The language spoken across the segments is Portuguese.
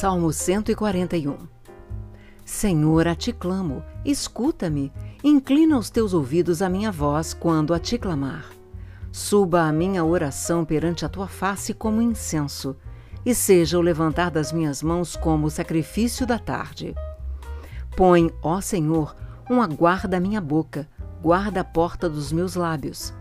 Salmo 141 Senhor, a ti clamo, escuta-me, inclina os teus ouvidos à minha voz quando a ti clamar. Suba a minha oração perante a tua face como incenso, e seja o levantar das minhas mãos como o sacrifício da tarde. Põe, ó Senhor, uma guarda à minha boca, guarda a porta dos meus lábios.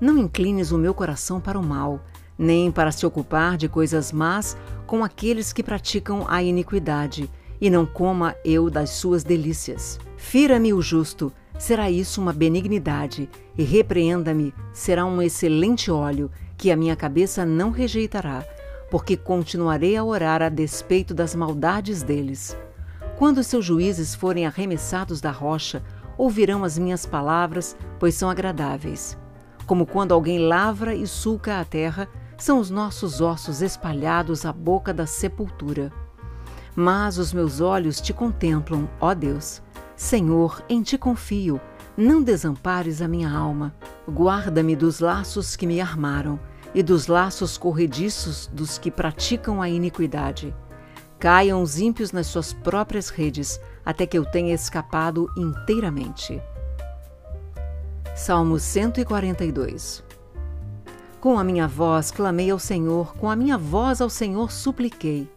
Não inclines o meu coração para o mal, nem para se ocupar de coisas más com aqueles que praticam a iniquidade, e não coma eu das suas delícias. Fira-me o justo, será isso uma benignidade, e repreenda-me, será um excelente óleo, que a minha cabeça não rejeitará, porque continuarei a orar a despeito das maldades deles. Quando seus juízes forem arremessados da rocha, ouvirão as minhas palavras, pois são agradáveis. Como quando alguém lavra e sulca a terra, são os nossos ossos espalhados à boca da sepultura. Mas os meus olhos te contemplam, ó Deus. Senhor, em ti confio. Não desampares a minha alma. Guarda-me dos laços que me armaram e dos laços corrediços dos que praticam a iniquidade. Caiam os ímpios nas suas próprias redes, até que eu tenha escapado inteiramente. Salmo 142 com a minha voz clamei ao Senhor, com a minha voz ao Senhor supliquei.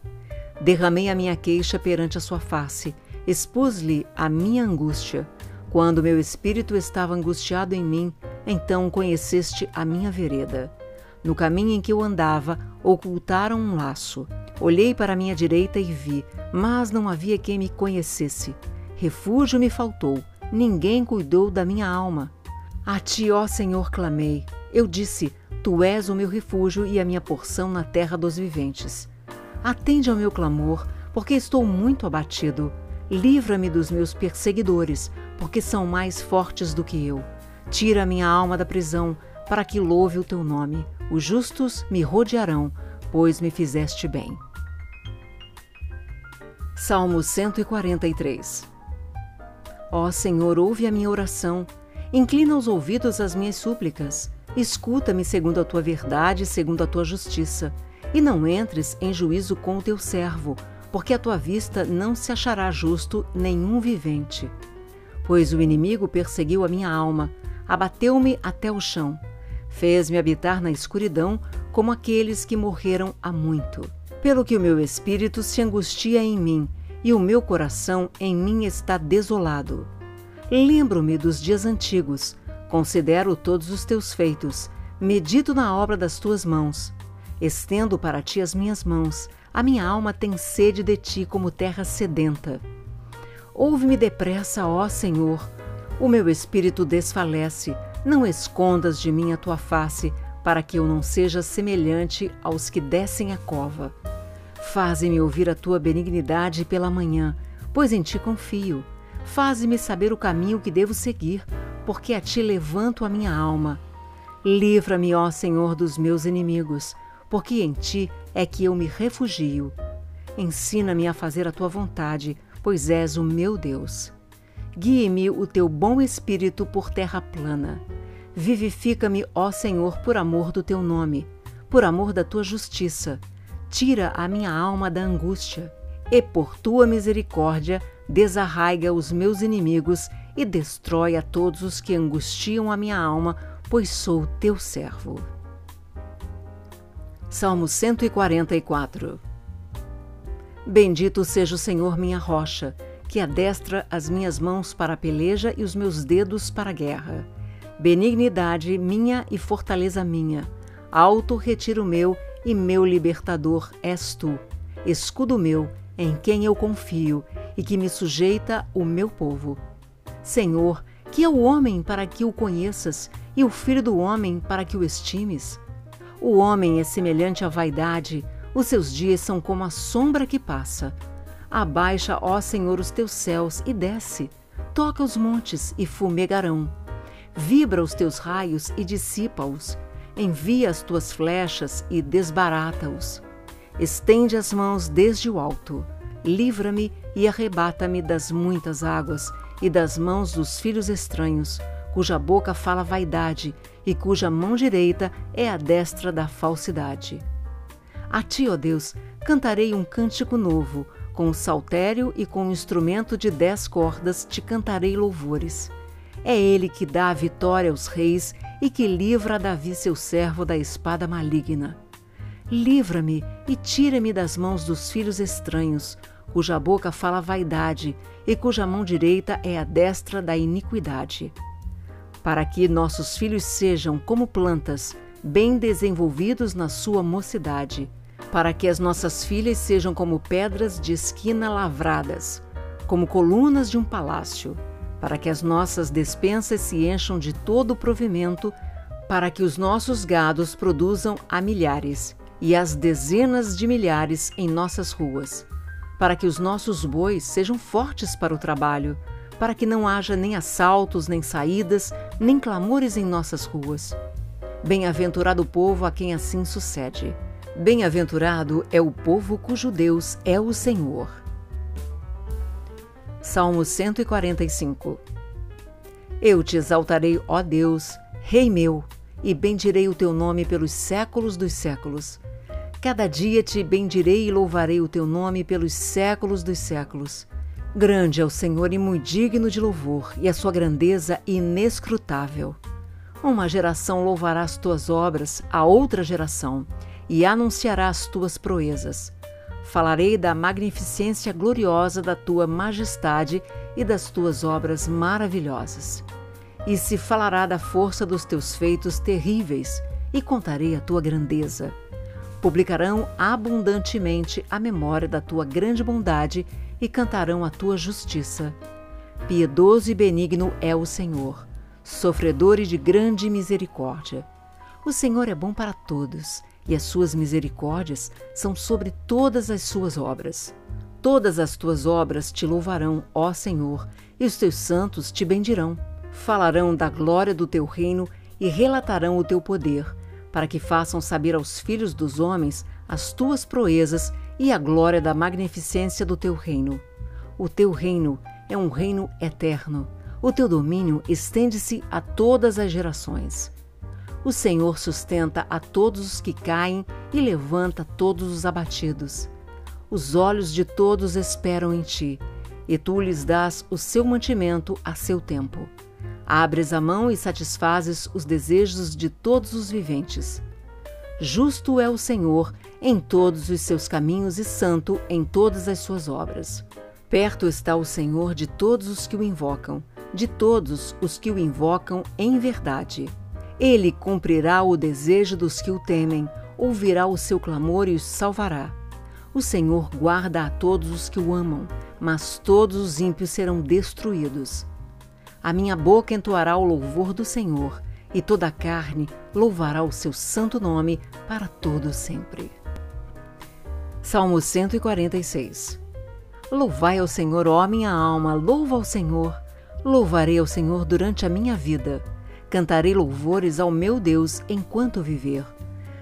Derramei a minha queixa perante a sua face, expus-lhe a minha angústia. Quando meu espírito estava angustiado em mim, então conheceste a minha vereda. No caminho em que eu andava, ocultaram um laço. Olhei para a minha direita e vi, mas não havia quem me conhecesse. Refúgio me faltou, ninguém cuidou da minha alma. A ti, ó Senhor, clamei. Eu disse: Tu és o meu refúgio e a minha porção na terra dos viventes. Atende ao meu clamor, porque estou muito abatido. Livra-me dos meus perseguidores, porque são mais fortes do que eu. Tira a minha alma da prisão, para que louve o teu nome. Os justos me rodearão, pois me fizeste bem. Salmo 143 Ó Senhor, ouve a minha oração, inclina os ouvidos às minhas súplicas. Escuta-me segundo a tua verdade, segundo a tua justiça, e não entres em juízo com o teu servo, porque a tua vista não se achará justo nenhum vivente. Pois o inimigo perseguiu a minha alma, abateu-me até o chão, fez-me habitar na escuridão como aqueles que morreram há muito. Pelo que o meu espírito se angustia em mim, e o meu coração em mim está desolado. Lembro-me dos dias antigos, Considero todos os teus feitos, medito na obra das tuas mãos. Estendo para ti as minhas mãos, a minha alma tem sede de ti como terra sedenta. Ouve-me depressa, ó Senhor. O meu espírito desfalece, não escondas de mim a tua face, para que eu não seja semelhante aos que descem a cova. Faze-me ouvir a tua benignidade pela manhã, pois em ti confio. Faze-me saber o caminho que devo seguir, porque a ti levanto a minha alma. Livra-me, ó Senhor, dos meus inimigos, porque em ti é que eu me refugio. Ensina-me a fazer a tua vontade, pois és o meu Deus. Guie-me o teu bom espírito por terra plana. Vivifica-me, ó Senhor, por amor do teu nome, por amor da tua justiça. Tira a minha alma da angústia, e por tua misericórdia desarraiga os meus inimigos e destrói a todos os que angustiam a minha alma, pois sou teu servo. Salmo 144 Bendito seja o Senhor, minha rocha, que adestra as minhas mãos para a peleja e os meus dedos para a guerra. Benignidade minha e fortaleza minha, alto retiro meu e meu libertador és tu, escudo meu, em quem eu confio e que me sujeita o meu povo. Senhor, que é o homem para que o conheças, e o filho do homem para que o estimes? O homem é semelhante à vaidade, os seus dias são como a sombra que passa. Abaixa, ó Senhor, os teus céus e desce. Toca os montes e fumegarão. Vibra os teus raios e dissipa-os. Envia as tuas flechas e desbarata-os. Estende as mãos desde o alto. Livra-me e arrebata-me das muitas águas e das mãos dos filhos estranhos, cuja boca fala vaidade e cuja mão direita é a destra da falsidade. A ti, ó Deus, cantarei um cântico novo, com o saltério e com o instrumento de dez cordas te cantarei louvores. É ele que dá a vitória aos reis e que livra Davi seu servo da espada maligna. Livra-me e tira-me das mãos dos filhos estranhos, cuja boca fala vaidade e cuja mão direita é a destra da iniquidade. Para que nossos filhos sejam como plantas, bem desenvolvidos na sua mocidade, para que as nossas filhas sejam como pedras de esquina lavradas, como colunas de um palácio, para que as nossas despensas se encham de todo o provimento, para que os nossos gados produzam a milhares e as dezenas de milhares em nossas ruas, para que os nossos bois sejam fortes para o trabalho, para que não haja nem assaltos, nem saídas, nem clamores em nossas ruas. Bem-aventurado o povo a quem assim sucede. Bem-aventurado é o povo cujo Deus é o Senhor. Salmo 145 Eu te exaltarei, ó Deus, Rei meu, e bendirei o teu nome pelos séculos dos séculos. Cada dia te bendirei e louvarei o teu nome pelos séculos dos séculos. Grande é o Senhor e muito digno de louvor, e a sua grandeza inescrutável. Uma geração louvará as tuas obras a outra geração, e anunciará as tuas proezas. Falarei da magnificência gloriosa da tua majestade e das tuas obras maravilhosas. E se falará da força dos teus feitos terríveis, e contarei a tua grandeza. Publicarão abundantemente a memória da tua grande bondade e cantarão a tua justiça. Piedoso e benigno é o Senhor, sofredor e de grande misericórdia. O Senhor é bom para todos e as suas misericórdias são sobre todas as suas obras. Todas as tuas obras te louvarão, ó Senhor, e os teus santos te bendirão. Falarão da glória do teu reino e relatarão o teu poder, para que façam saber aos filhos dos homens as tuas proezas e a glória da magnificência do teu reino. O teu reino é um reino eterno. O teu domínio estende-se a todas as gerações. O Senhor sustenta a todos os que caem e levanta todos os abatidos. Os olhos de todos esperam em ti, e tu lhes dás o seu mantimento a seu tempo. Abres a mão e satisfazes os desejos de todos os viventes. Justo é o Senhor em todos os seus caminhos e santo em todas as suas obras. Perto está o Senhor de todos os que o invocam, de todos os que o invocam em verdade. Ele cumprirá o desejo dos que o temem, ouvirá o seu clamor e os salvará. O Senhor guarda a todos os que o amam, mas todos os ímpios serão destruídos. A minha boca entoará o louvor do Senhor, e toda a carne louvará o seu santo nome para todo sempre. Salmo 146 Louvai ao Senhor, ó minha alma, louva ao Senhor. Louvarei ao Senhor durante a minha vida Cantarei louvores ao meu Deus enquanto viver.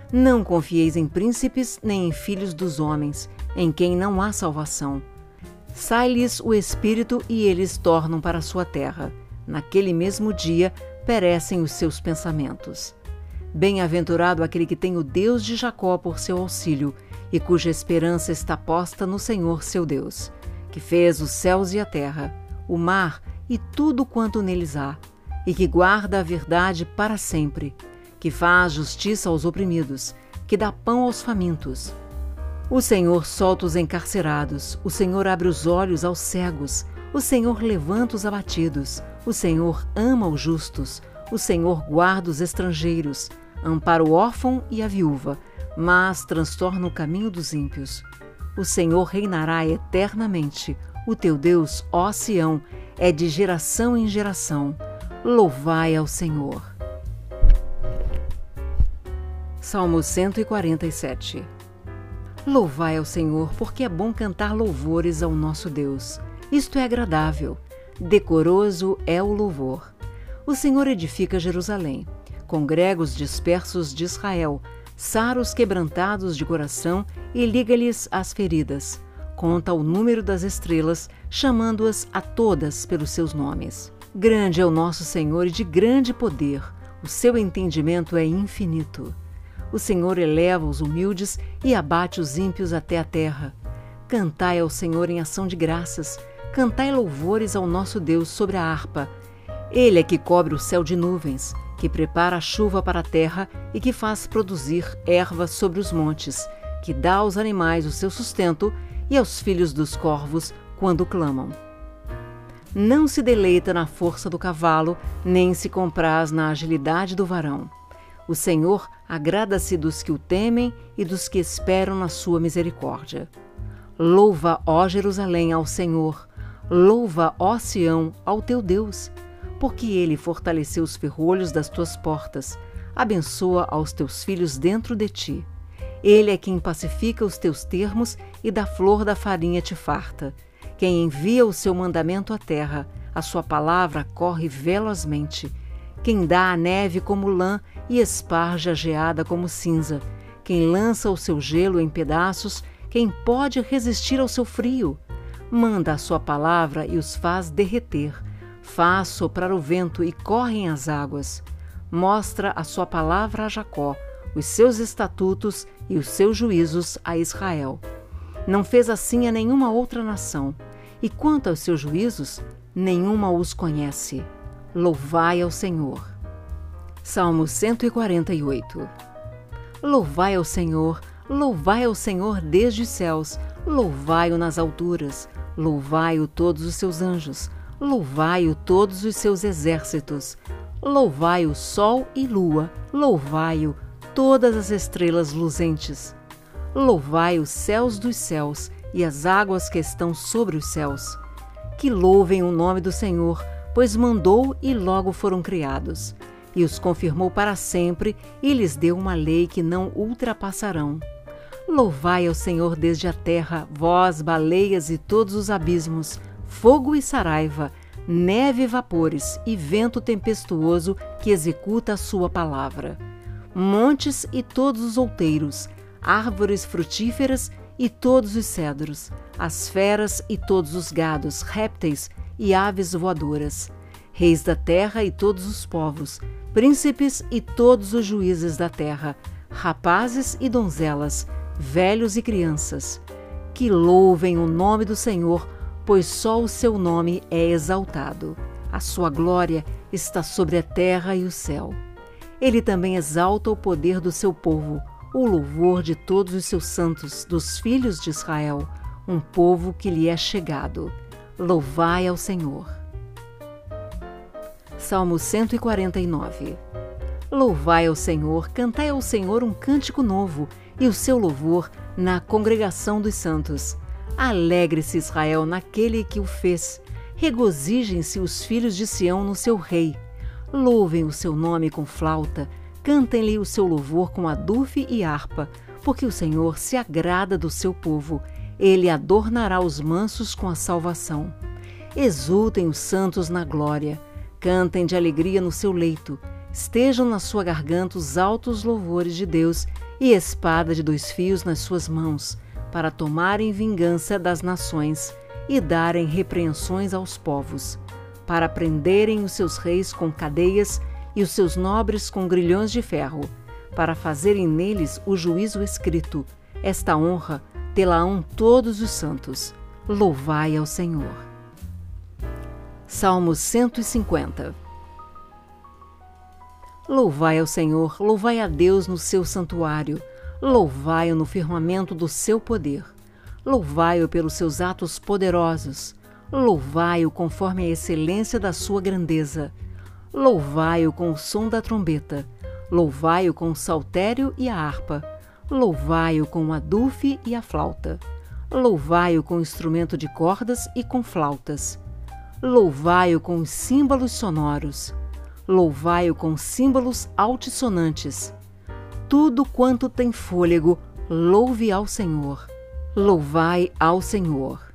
Não confieis em príncipes nem em filhos dos homens, em quem não há salvação. Sai-lhes o espírito e eles tornam para a sua terra. Naquele mesmo dia perecem os seus pensamentos. Bem-aventurado aquele que tem o Deus de Jacó por seu auxílio e cuja esperança está posta no Senhor seu Deus, que fez os céus e a terra, o mar e tudo quanto neles há e que guarda a verdade para sempre, que faz justiça aos oprimidos, que dá pão aos famintos. O Senhor solta os encarcerados, o Senhor abre os olhos aos cegos, o Senhor levanta os abatidos, o Senhor ama os justos, o Senhor guarda os estrangeiros, ampara o órfão e a viúva, mas transtorna o caminho dos ímpios. O Senhor reinará eternamente. O teu Deus, ó Sião, é de geração em geração. Louvai ao Senhor. Salmo 147 Louvai ao Senhor, porque é bom cantar louvores ao nosso Deus. Isto é agradável. Decoroso é o louvor. O Senhor edifica Jerusalém. Congrega os dispersos de Israel, sara os quebrantados de coração e liga-lhes as feridas. Conta o número das estrelas, chamando-as a todas pelos seus nomes. Grande é o nosso Senhor e de grande poder, o seu entendimento é infinito. O Senhor eleva os humildes e abate os ímpios até a terra. Cantai ao Senhor em ação de graças, cantai louvores ao nosso Deus sobre a harpa. Ele é que cobre o céu de nuvens, que prepara a chuva para a terra e que faz produzir erva sobre os montes, que dá aos animais o seu sustento e aos filhos dos corvos quando clamam. Não se deleita na força do cavalo, nem se compraz na agilidade do varão. O Senhor agrada-se dos que o temem e dos que esperam na sua misericórdia. Louva, ó Jerusalém, ao Senhor. Louva, ó Sião, ao teu Deus porque ele fortaleceu os ferrolhos das tuas portas, abençoa aos teus filhos dentro de ti. Ele é quem pacifica os teus termos e da flor da farinha te farta. Quem envia o seu mandamento à terra, a sua palavra corre velozmente. Quem dá a neve como lã e esparge a geada como cinza. Quem lança o seu gelo em pedaços, quem pode resistir ao seu frio? Manda a sua palavra e os faz derreter Faz soprar o vento e correm as águas. Mostra a sua palavra a Jacó, os seus estatutos e os seus juízos a Israel. Não fez assim a nenhuma outra nação, e quanto aos seus juízos, nenhuma os conhece. Louvai ao Senhor. Salmo 148 Louvai ao Senhor, louvai ao Senhor desde os céus, louvai-o nas alturas, louvai-o todos os seus anjos, Louvai-o todos os seus exércitos. Louvai o sol e lua. Louvai-o todas as estrelas luzentes. Louvai os céus dos céus e as águas que estão sobre os céus. Que louvem o nome do Senhor, pois mandou e logo foram criados. E os confirmou para sempre e lhes deu uma lei que não ultrapassarão. Louvai ao Senhor desde a terra, vós, baleias e todos os abismos fogo e saraiva, neve e vapores e vento tempestuoso que executa a sua palavra. Montes e todos os outeiros, árvores frutíferas e todos os cedros, as feras e todos os gados, répteis e aves voadoras, reis da terra e todos os povos, príncipes e todos os juízes da terra, rapazes e donzelas, velhos e crianças, que louvem o nome do Senhor pois só o seu nome é exaltado. A sua glória está sobre a terra e o céu. Ele também exalta o poder do seu povo, o louvor de todos os seus santos, dos filhos de Israel, um povo que lhe é chegado. Louvai ao Senhor. Salmo 149 Louvai ao Senhor, cantai ao Senhor um cântico novo, e o seu louvor na congregação dos santos. Alegre-se Israel naquele que o fez. Regozijem-se os filhos de Sião no seu rei. Louvem o seu nome com flauta, cantem-lhe o seu louvor com adufe e harpa, porque o Senhor se agrada do seu povo. Ele adornará os mansos com a salvação. Exultem os santos na glória, cantem de alegria no seu leito, estejam na sua garganta os altos louvores de Deus e espada de dois fios nas suas mãos para tomarem vingança das nações e darem repreensões aos povos, para prenderem os seus reis com cadeias e os seus nobres com grilhões de ferro, para fazerem neles o juízo escrito. Esta honra tê-la-ão todos os santos. Louvai ao Senhor. Salmo 150 Louvai ao Senhor, louvai a Deus no seu santuário Louvai-o no firmamento do seu poder. Louvai-o pelos seus atos poderosos. Louvai-o conforme a excelência da sua grandeza. Louvai-o com o som da trombeta. Louvai-o com o saltério e a harpa. Louvai-o com o adufe e a flauta. Louvai-o com instrumento de cordas e com flautas. Louvai-o com os símbolos sonoros. Louvai-o com símbolos altissonantes tudo quanto tem fôlego, louve ao Senhor. Louvai ao Senhor.